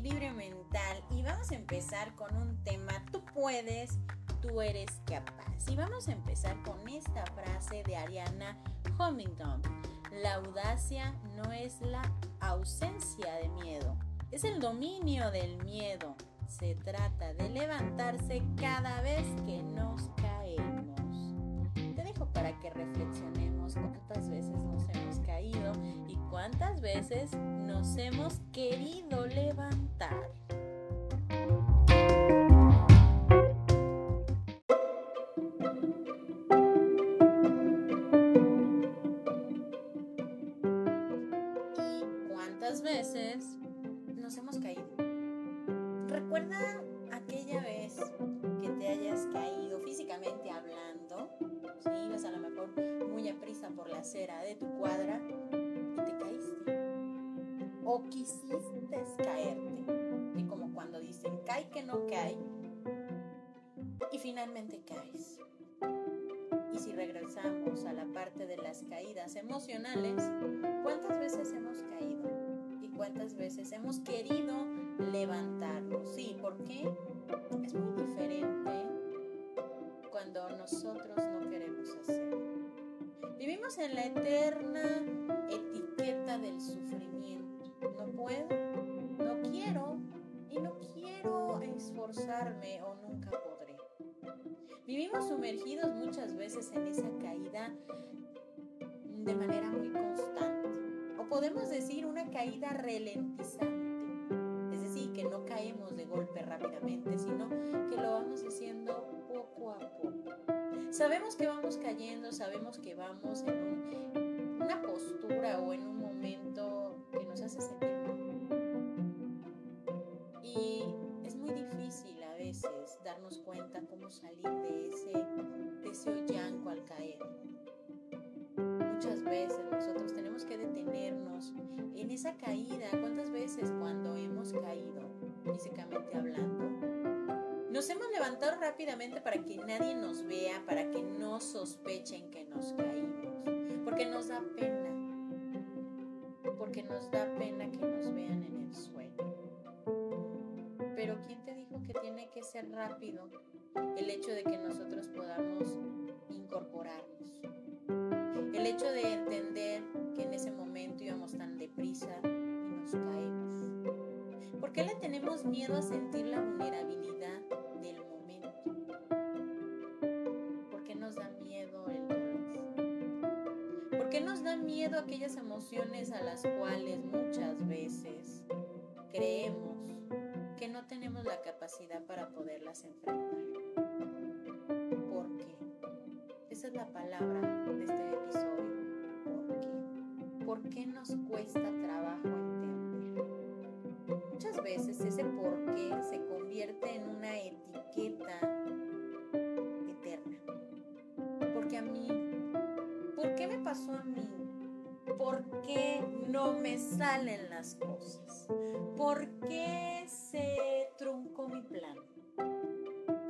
equilibrio mental y vamos a empezar con un tema, tú puedes, tú eres capaz. Y vamos a empezar con esta frase de Ariana Huffington. La audacia no es la ausencia de miedo, es el dominio del miedo. Se trata de levantarse cada vez que nos caemos. Te dejo para que reflexionemos cuántas veces nos hemos querido levantar. ¿Y cuántas veces nos hemos caído? Recuerda aquella vez que te hayas caído físicamente hablando, ibas a lo mejor muy a por la acera de tu cuadra quisiste caerte, y como cuando dicen cae que no cae, y finalmente caes. Y si regresamos a la parte de las caídas emocionales, ¿cuántas veces hemos caído? ¿Y cuántas veces hemos querido levantarnos? Sí, ¿por qué? Es muy diferente cuando nosotros no queremos hacerlo. Vivimos en la eterna o nunca podré. Vivimos sumergidos muchas veces en esa caída de manera muy constante. O podemos decir una caída ralentizante. Es decir, que no caemos de golpe rápidamente, sino que lo vamos haciendo poco a poco. Sabemos que vamos cayendo, sabemos que vamos en un, una postura o en un momento que nos hace sentir darnos cuenta cómo salir de ese, de ese hollanco al caer. Muchas veces nosotros tenemos que detenernos en esa caída. ¿Cuántas veces cuando hemos caído, físicamente hablando, nos hemos levantado rápidamente para que nadie nos vea, para que no sospechen que nos caímos? Porque nos da pena. Porque nos da pena que nos ser rápido el hecho de que nosotros podamos incorporarnos? El hecho de entender que en ese momento íbamos tan deprisa y nos caemos. ¿Por qué le tenemos miedo a sentir la vulnerabilidad del momento? ¿Por qué nos da miedo el dolor? ¿Por qué nos da miedo aquellas emociones a las cuales muchas veces creemos que no tenemos la capacidad para poderlas enfrentar? ¿Por qué? Esa es la palabra de este episodio. ¿Por qué? ¿Por qué nos cuesta trabajo entender? Muchas veces ese por qué se convierte en una etiqueta eterna. Porque a mí, ¿por qué me pasó a mí? ¿Por qué no me salen las cosas? ¿Por qué se truncó mi plan?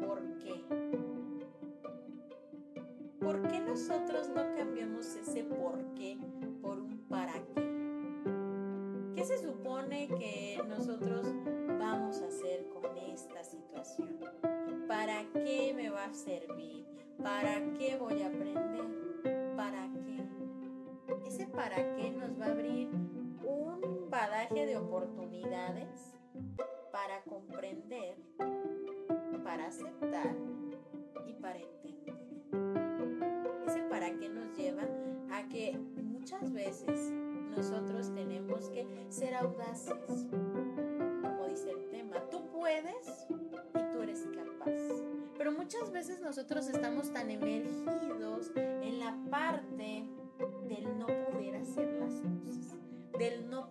¿Por qué? ¿Por qué nosotros no cambiamos ese por qué por un para qué? ¿Qué se supone que nosotros vamos a hacer con esta situación? ¿Para qué me va a servir? ¿Para qué voy a aprender? ¿Para qué? Nos va a abrir un badaje de oportunidades para comprender, para aceptar y para entender. Ese para qué nos lleva a que muchas veces nosotros tenemos que ser audaces. Como dice el tema, tú puedes y tú eres capaz. Pero muchas veces nosotros estamos tan emergidos en la parte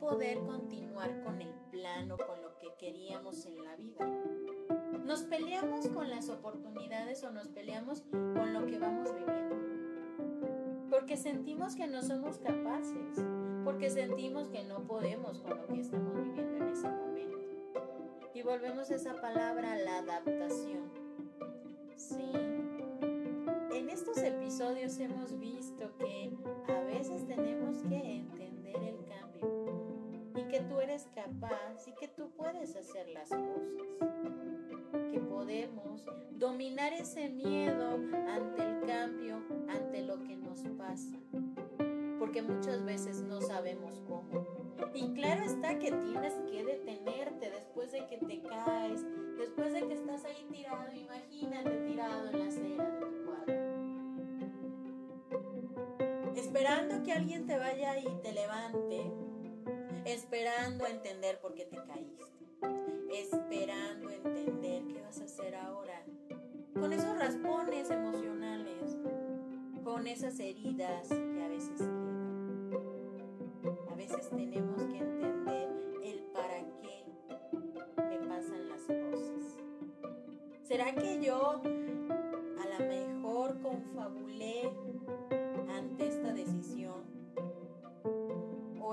poder continuar con el plan o con lo que queríamos en la vida. Nos peleamos con las oportunidades o nos peleamos con lo que vamos viviendo. Porque sentimos que no somos capaces, porque sentimos que no podemos con lo que estamos viviendo en ese momento. Y volvemos a esa palabra, la adaptación. Sí. En estos episodios hemos visto que y que tú puedes hacer las cosas. Que podemos dominar ese miedo ante el cambio, ante lo que nos pasa. Porque muchas veces no sabemos cómo. Y claro está que tienes que detenerte después de que te caes, después de que estás ahí tirado, imagínate tirado en la acera de tu cuadro. Esperando que alguien te vaya y te levante esperando entender por qué te caíste, esperando entender qué vas a hacer ahora, con esos raspones emocionales, con esas heridas que a veces quedan. A veces tenemos que entender el para qué me pasan las cosas. ¿Será que yo a lo mejor confabulé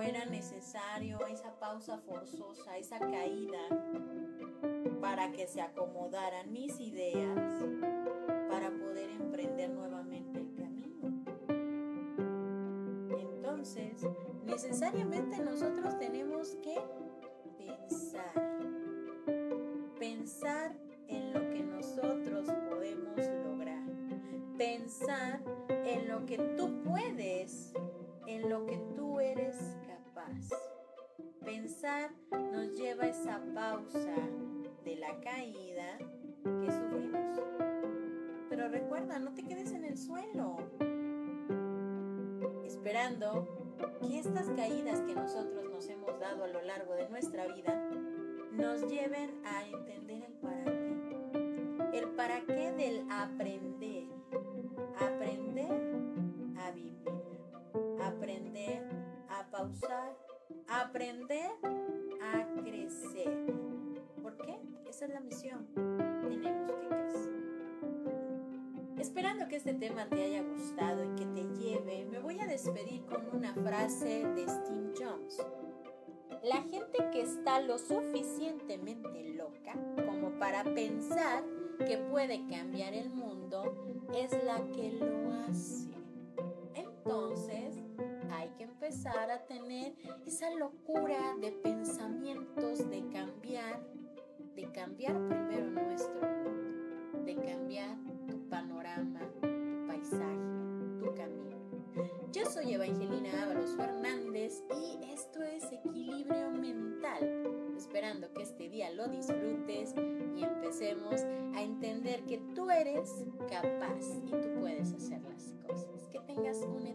era necesario esa pausa forzosa, esa caída, para que se acomodaran mis ideas, para poder emprender nuevamente el camino. Entonces, necesariamente nosotros tenemos que pensar, pensar en lo que nosotros podemos lograr, pensar en lo que tú puedes, en lo que tú eres Pensar nos lleva a esa pausa de la caída que sufrimos. Pero recuerda, no te quedes en el suelo, esperando que estas caídas que nosotros nos hemos dado a lo largo de nuestra vida nos lleven a entender el para qué. El para qué del aprender. Aprender a vivir. Aprender a pausar aprender a crecer. ¿Por qué? Esa es la misión. Tenemos que crecer. Esperando que este tema te haya gustado y que te lleve, me voy a despedir con una frase de Steve Jobs. La gente que está lo suficientemente loca como para pensar que puede cambiar el mundo es la que lo hace. Entonces, hay que empezar a tener esa locura de pensamientos de cambiar, de cambiar primero nuestro mundo, de cambiar tu panorama, tu paisaje, tu camino. Yo soy Evangelina Ábalos Fernández y esto es Equilibrio Mental, esperando que este día lo disfrutes y empecemos a entender que tú eres capaz y tú puedes hacer las cosas. Que tengas un